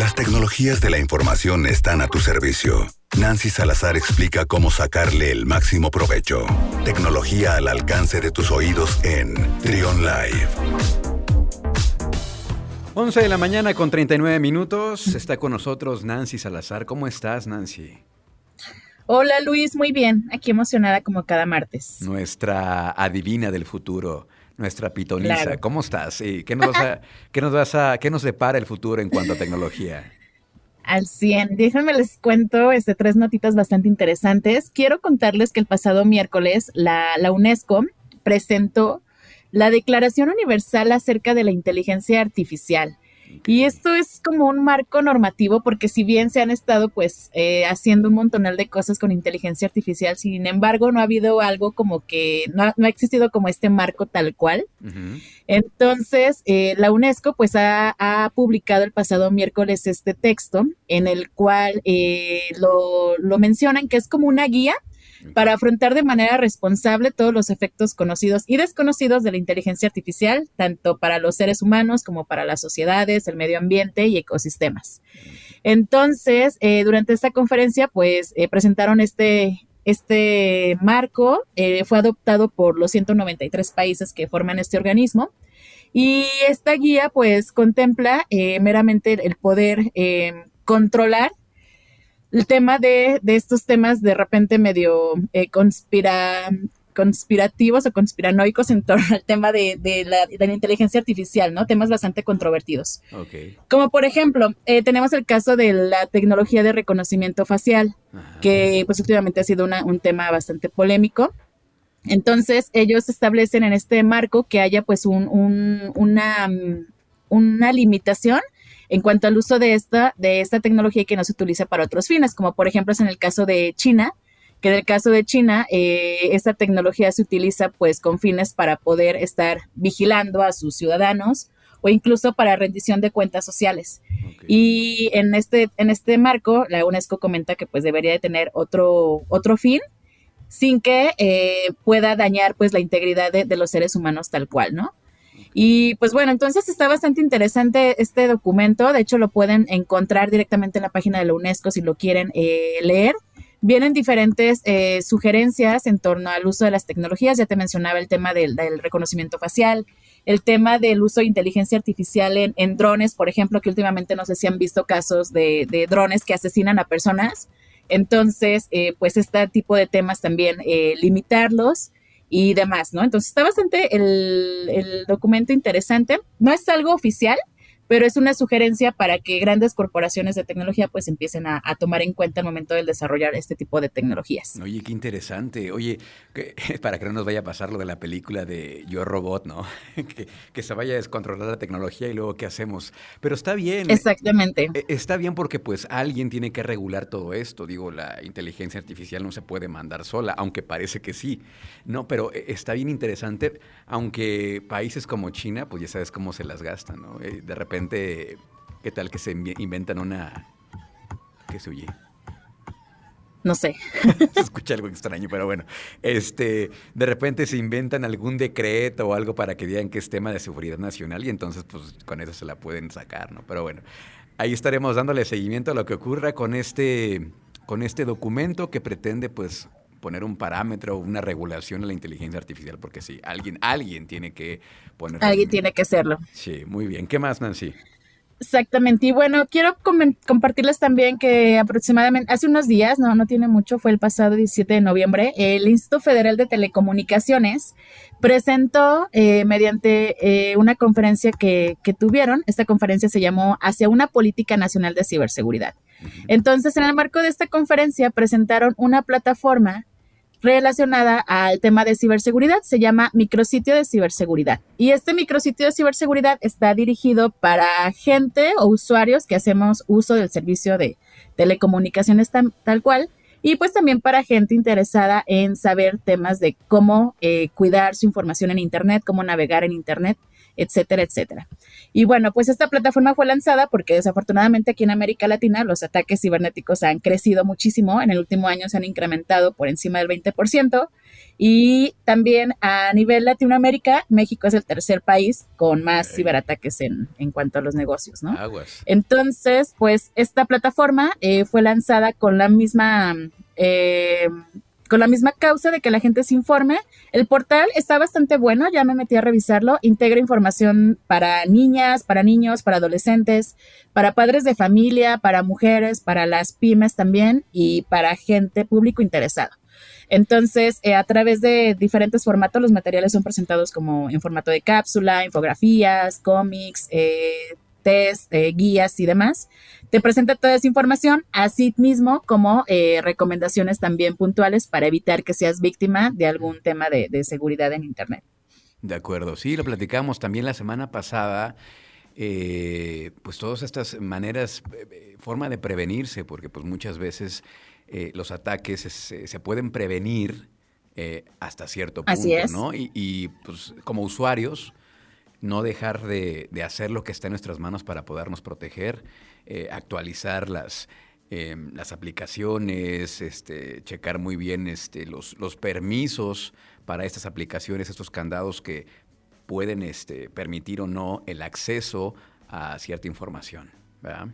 Las tecnologías de la información están a tu servicio. Nancy Salazar explica cómo sacarle el máximo provecho. Tecnología al alcance de tus oídos en Trion Live. 11 de la mañana con 39 minutos. Está con nosotros Nancy Salazar. ¿Cómo estás, Nancy? Hola Luis, muy bien. Aquí emocionada como cada martes. Nuestra adivina del futuro, nuestra pitonisa. ¿Cómo estás? ¿Qué nos, vas a, qué nos vas a, qué nos depara el futuro en cuanto a tecnología? Al 100. Déjenme les cuento este, tres notitas bastante interesantes. Quiero contarles que el pasado miércoles la, la UNESCO presentó la Declaración Universal acerca de la inteligencia artificial. Y esto es como un marco normativo porque si bien se han estado pues eh, haciendo un montonal de cosas con inteligencia artificial, sin embargo no ha habido algo como que no ha, existido como este marco tal cual. Entonces eh, la UNESCO pues ha, publicado el pasado miércoles este texto en el cual eh, lo, lo mencionan que es como una guía para afrontar de manera responsable todos los efectos conocidos y desconocidos de la inteligencia artificial, tanto para los seres humanos como para las sociedades, el medio ambiente y ecosistemas. Entonces, eh, durante esta conferencia, pues eh, presentaron este, este marco, eh, fue adoptado por los 193 países que forman este organismo. Y esta guía, pues, contempla meramente el poder controlar el tema de, estos temas de repente medio eh, conspira, conspirativos o conspiranoicos en torno al tema de, la, inteligencia artificial, ¿no? Temas bastante controvertidos. Como por ejemplo, eh, tenemos el caso de la tecnología de reconocimiento facial, que pues últimamente ha sido un tema bastante polémico. Entonces, ellos establecen en este marco que haya pues un, una, una limitación en cuanto al uso de esta, de esta tecnología que no se utiliza para otros fines, como por ejemplo es en el caso de China, que en el caso de China, eh, esta tecnología se utiliza pues con fines para poder estar vigilando a sus ciudadanos o incluso para rendición de cuentas sociales. Y en este, en este marco, la UNESCO comenta que pues debería de tener otro, otro fin sin que eh, pueda dañar pues la integridad de, de, los seres humanos tal cual, ¿no? Y pues bueno, entonces está bastante interesante este documento. De hecho, lo pueden encontrar directamente en la página de la UNESCO si lo quieren eh, leer. Vienen diferentes eh, sugerencias en torno al uso de las tecnologías. Ya te mencionaba el tema del, reconocimiento facial, el tema del uso de inteligencia artificial en, drones, por ejemplo, que últimamente no sé si han visto casos de, drones que asesinan a personas. Entonces, eh, pues este tipo de temas también limitarlos y demás, ¿no? Entonces está bastante el, el documento interesante. No es algo oficial, pero es una sugerencia para que grandes corporaciones de tecnología pues empiecen a, tomar en cuenta el momento del desarrollar este tipo de tecnologías. Oye, qué interesante. Oye, para que no nos vaya a pasar lo de la película de Yo Robot, ¿no? que, se vaya a descontrolar la tecnología y luego qué hacemos. Pero está bien. Exactamente. E, está bien porque pues alguien tiene que regular todo esto. Digo, la inteligencia artificial no se puede mandar sola, aunque parece que sí. No, pero e, está bien interesante, aunque países como China, pues ya sabes cómo se las gastan, ¿no? Eh, de repente ¿qué tal que se inventan una... ¿Qué se oye? No sé. se escucha algo extraño, pero bueno. Este, de repente se inventan algún decreto o algo para que digan que es tema de seguridad nacional y entonces pues con eso se la pueden sacar, ¿no? Pero bueno, ahí estaremos dándole seguimiento a lo que ocurra con este, con este documento que pretende pues poner un parámetro, una regulación a la inteligencia artificial, porque sí, alguien, alguien tiene que poner. Alguien tiene que hacerlo. Sí, muy bien. ¿Qué más, Nancy? Exactamente. Y bueno, quiero compartirles también que aproximadamente hace unos días, no, no tiene mucho, fue el pasado 17 de noviembre, el Instituto Federal de Telecomunicaciones presentó eh, mediante eh, una conferencia que, que, tuvieron, esta conferencia se llamó Hacia una política nacional de ciberseguridad. Entonces, en el marco de esta conferencia presentaron una plataforma relacionada al tema de ciberseguridad. Se llama micrositio de ciberseguridad. Y este micrositio de ciberseguridad está dirigido para gente o usuarios que hacemos uso del servicio de telecomunicaciones tal cual. Y pues también para gente interesada en saber temas de cómo eh, cuidar su información en Internet, cómo navegar en Internet etcétera, etcétera. Y bueno, pues esta plataforma fue lanzada porque desafortunadamente aquí en América Latina los ataques cibernéticos han crecido muchísimo, en el último año se han incrementado por encima del 20%, y también a nivel Latinoamérica, México es el tercer país con más ciberataques en, en, cuanto a los negocios, ¿no? Entonces, pues esta plataforma eh, fue lanzada con la misma... Eh, con la misma causa de que la gente se informe. El portal está bastante bueno, ya me metí a revisarlo. Integra información para niñas, para niños, para adolescentes, para padres de familia, para mujeres, para las pymes también y para gente público interesado. Entonces, eh, a través de diferentes formatos, los materiales son presentados como en formato de cápsula, infografías, cómics, eh, test, eh, guías y demás. Te presenta toda esa información, así mismo como recomendaciones también puntuales para evitar que seas víctima de algún tema de, de seguridad en Internet. De acuerdo, sí, lo platicamos también la semana pasada. pues todas estas maneras, forma de prevenirse, porque pues muchas veces eh, los ataques se, pueden prevenir eh, hasta cierto punto, ¿no? Y, pues como usuarios, no dejar de, hacer lo que está en nuestras manos para podernos proteger, eh, actualizar las, las aplicaciones, este, checar muy bien este, los, los permisos para estas aplicaciones, estos candados que pueden este, permitir o no el acceso a cierta información. ¿verdad?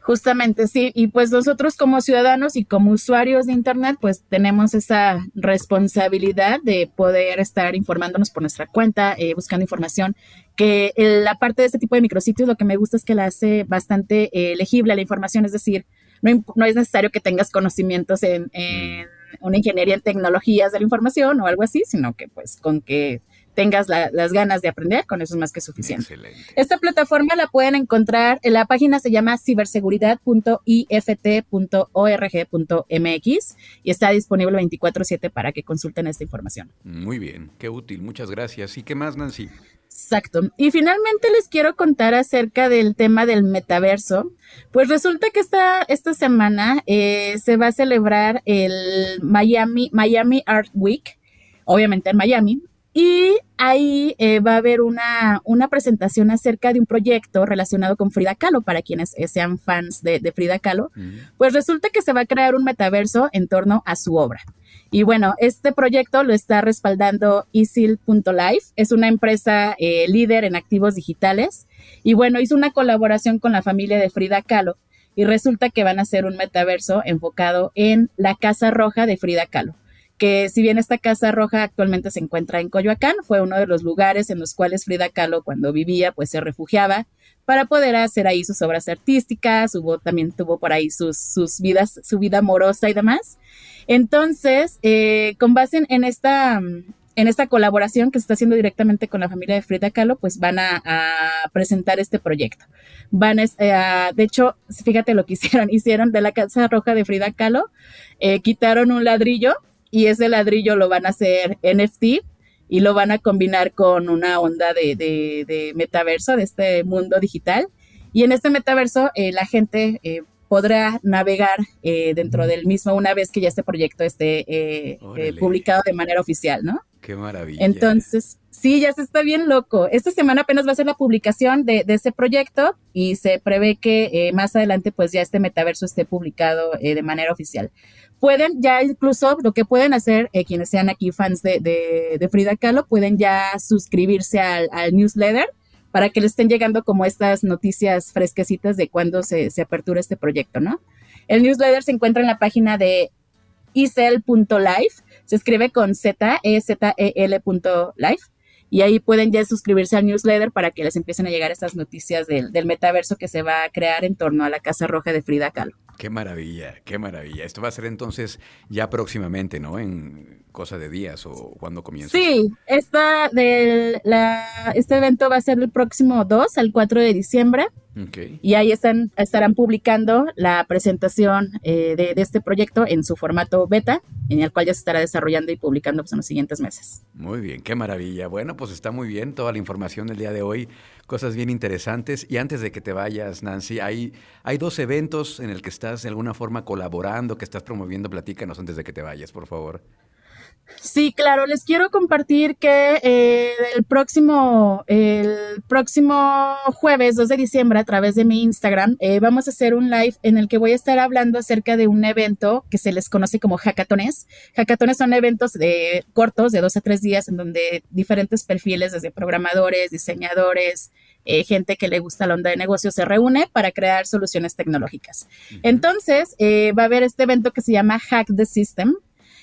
Justamente, sí. Y pues nosotros como ciudadanos y como usuarios de Internet, pues tenemos esa responsabilidad de poder estar informándonos por nuestra cuenta, eh, buscando información, que la parte de este tipo de micrositios lo que me gusta es que la hace bastante eh, legible la información, es decir, no, no, es necesario que tengas conocimientos en, en una ingeniería en tecnologías de la información o algo así, sino que pues con que tengas las ganas de aprender, con eso es más que suficiente. Esta plataforma la pueden encontrar, en la página se llama ciberseguridad.ift.org.mx y está disponible 24/7 para que consulten esta información. Muy bien, qué útil, muchas gracias. ¿Y qué más, Nancy? Exacto. Y finalmente les quiero contar acerca del tema del metaverso. Pues resulta que esta, esta semana eh, se va a celebrar el Miami, Miami Art Week, obviamente en Miami, y ahí eh, va a haber una, una, presentación acerca de un proyecto relacionado con Frida Kahlo, para quienes eh, sean fans de, Frida Kahlo. Pues resulta que se va a crear un metaverso en torno a su obra. Y bueno, este proyecto lo está respaldando Isil.life, es una empresa eh, líder en activos digitales. Y bueno, hizo una colaboración con la familia de Frida Kahlo y resulta que van a hacer un metaverso enfocado en la Casa Roja de Frida Kahlo que si bien esta Casa Roja actualmente se encuentra en Coyoacán, fue uno de los lugares en los cuales Frida Kahlo cuando vivía pues se refugiaba para poder hacer ahí sus obras artísticas, hubo, también tuvo por ahí sus, sus vidas, su vida amorosa y demás. Entonces, eh, con base en, esta en esta colaboración que se está haciendo directamente con la familia de Frida Kahlo, pues van a, presentar este proyecto. Van a, eh, de hecho, fíjate lo que hicieron, hicieron de la Casa Roja de Frida Kahlo, eh, quitaron un ladrillo y ese ladrillo lo van a hacer NFT y lo van a combinar con una onda de, metaverso, de este mundo digital. Y en este metaverso eh, la gente eh, podrá navegar eh, dentro del mismo una vez que ya este proyecto esté publicado de manera oficial, ¿no? Qué maravilla. Entonces, sí, ya se está bien loco. Esta semana apenas va a ser la publicación de, ese proyecto y se prevé que más adelante pues ya este metaverso esté publicado de manera oficial pueden ya incluso lo que pueden hacer eh, quienes sean aquí fans de, de, Frida Kahlo, pueden ya suscribirse al, newsletter para que les estén llegando como estas noticias fresquecitas de cuándo se, se apertura este proyecto, ¿no? El newsletter se encuentra en la página de isel.life, se escribe con Z, E, Z, E, L. Life, y ahí pueden ya suscribirse al newsletter para que les empiecen a llegar estas noticias del, del metaverso que se va a crear en torno a la Casa Roja de Frida Kahlo. Qué maravilla, qué maravilla. Esto va a ser entonces ya próximamente, ¿no? En cosa de días o cuando comienza. Sí, esta del, la, este evento va a ser el próximo 2 al 4 de diciembre. Y ahí están, estarán publicando la presentación eh, de, este proyecto en su formato beta, en el cual ya se estará desarrollando y publicando pues, en los siguientes meses. Muy bien, qué maravilla. Bueno, pues está muy bien toda la información del día de hoy, cosas bien interesantes. Y antes de que te vayas, Nancy, hay, hay dos eventos en el que estás de alguna forma colaborando, que estás promoviendo. Platícanos antes de que te vayas, por favor. Sí, claro, les quiero compartir que eh, el próximo, el próximo jueves 2 de diciembre a través de mi Instagram eh, vamos a hacer un live en el que voy a estar hablando acerca de un evento que se les conoce como hackatones. Hackatones son eventos de, cortos de dos a tres días en donde diferentes perfiles, desde programadores, diseñadores, eh, gente que le gusta la onda de negocios se reúne para crear soluciones tecnológicas. Entonces, va a haber este evento que se llama Hack the System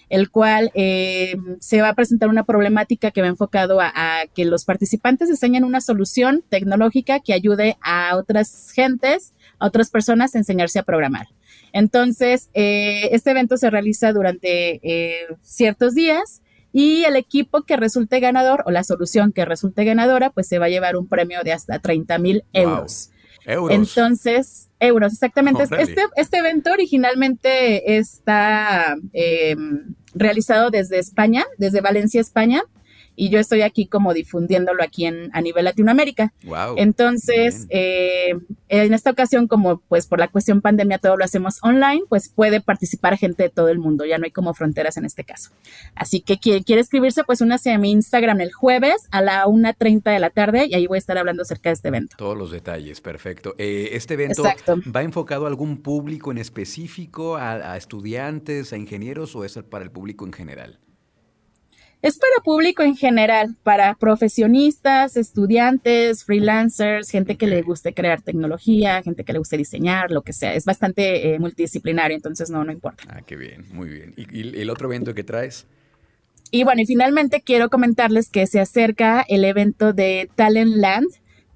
el cual eh, se va a presentar una problemática que va enfocado a, que los participantes diseñen una solución tecnológica que ayude a otras gentes, a otras personas a enseñarse a programar. Entonces, eh, este evento se realiza durante eh, ciertos días y el equipo que resulte ganador o la solución que resulte ganadora, pues se va a llevar un premio de hasta 30 mil euros. Entonces, euros, exactamente. Este, este evento originalmente está em, realizado desde España, desde Valencia, España y yo estoy aquí como difundiéndolo aquí en, a nivel Latinoamérica. Entonces, eh, en esta ocasión, como pues por la cuestión pandemia todo lo hacemos online, pues puede participar gente de todo el mundo, ya no hay como fronteras en este caso. Así que quien quiere escribirse, pues únase a mi Instagram el jueves a la 1.30 de la tarde y ahí voy a estar hablando acerca de este evento. Todos los detalles, perfecto. Eh, ¿Este evento va enfocado a algún público en específico, a estudiantes, a ingenieros o es para el público en general? Es para público en general, para profesionistas, estudiantes, freelancers, gente que le guste crear tecnología, gente que le guste diseñar, lo que sea. Es bastante eh, multidisciplinario, entonces no, no importa. Ah, qué bien, muy bien. ¿Y, el otro evento que traes? Y bueno, y finalmente quiero comentarles que se acerca el evento de Talent Land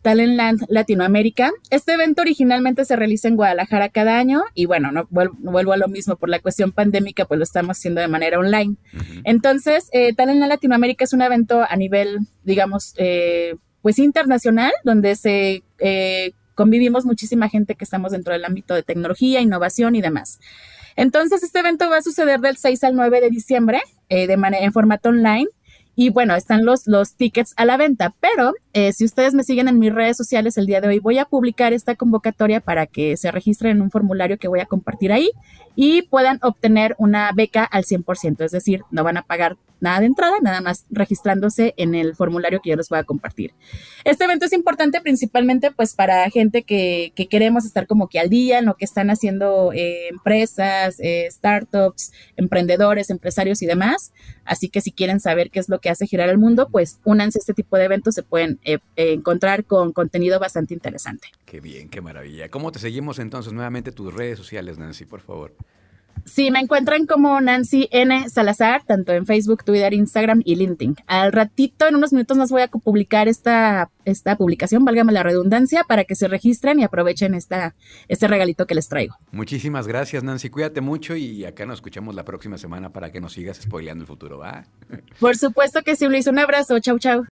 Talentland Latinoamérica. Este evento originalmente se realiza en Guadalajara cada año y bueno, no vuelvo, a lo mismo por la cuestión pandémica, pues lo estamos haciendo de manera online. Entonces, eh, Talentland Latinoamérica es un evento a nivel, digamos, eh, pues internacional, donde se eh, convivimos muchísima gente que estamos dentro del ámbito de tecnología, innovación y demás. Entonces, este evento va a suceder del 6 al 9 de diciembre de manera en formato online. Y bueno, están los, los tickets a la venta, pero eh, si ustedes me siguen en mis redes sociales el día de hoy, voy a publicar esta convocatoria para que se registren en un formulario que voy a compartir ahí y puedan obtener una beca al 100%, es decir, no van a pagar nada de entrada, nada más registrándose en el formulario que yo les voy a compartir. Este evento es importante principalmente pues para gente que, que queremos estar como que al día en lo que están haciendo eh, empresas, eh, startups, emprendedores, empresarios y demás. Así que si quieren saber qué es lo que hace girar el mundo, pues únanse a este tipo de eventos, se pueden eh, encontrar con contenido bastante interesante. Qué bien, qué maravilla. ¿Cómo te seguimos entonces nuevamente tus redes sociales, Nancy, por favor? Sí, me encuentran como Nancy N. Salazar, tanto en Facebook, Twitter, Instagram y LinkedIn. Al ratito, en unos minutos más, voy a publicar esta, esta publicación, válgame la redundancia, para que se registren y aprovechen esta, este regalito que les traigo. Muchísimas gracias, Nancy. Cuídate mucho y acá nos escuchamos la próxima semana para que nos sigas spoileando el futuro, ¿va? Por supuesto que sí, Luis. Un abrazo. Chau, chau.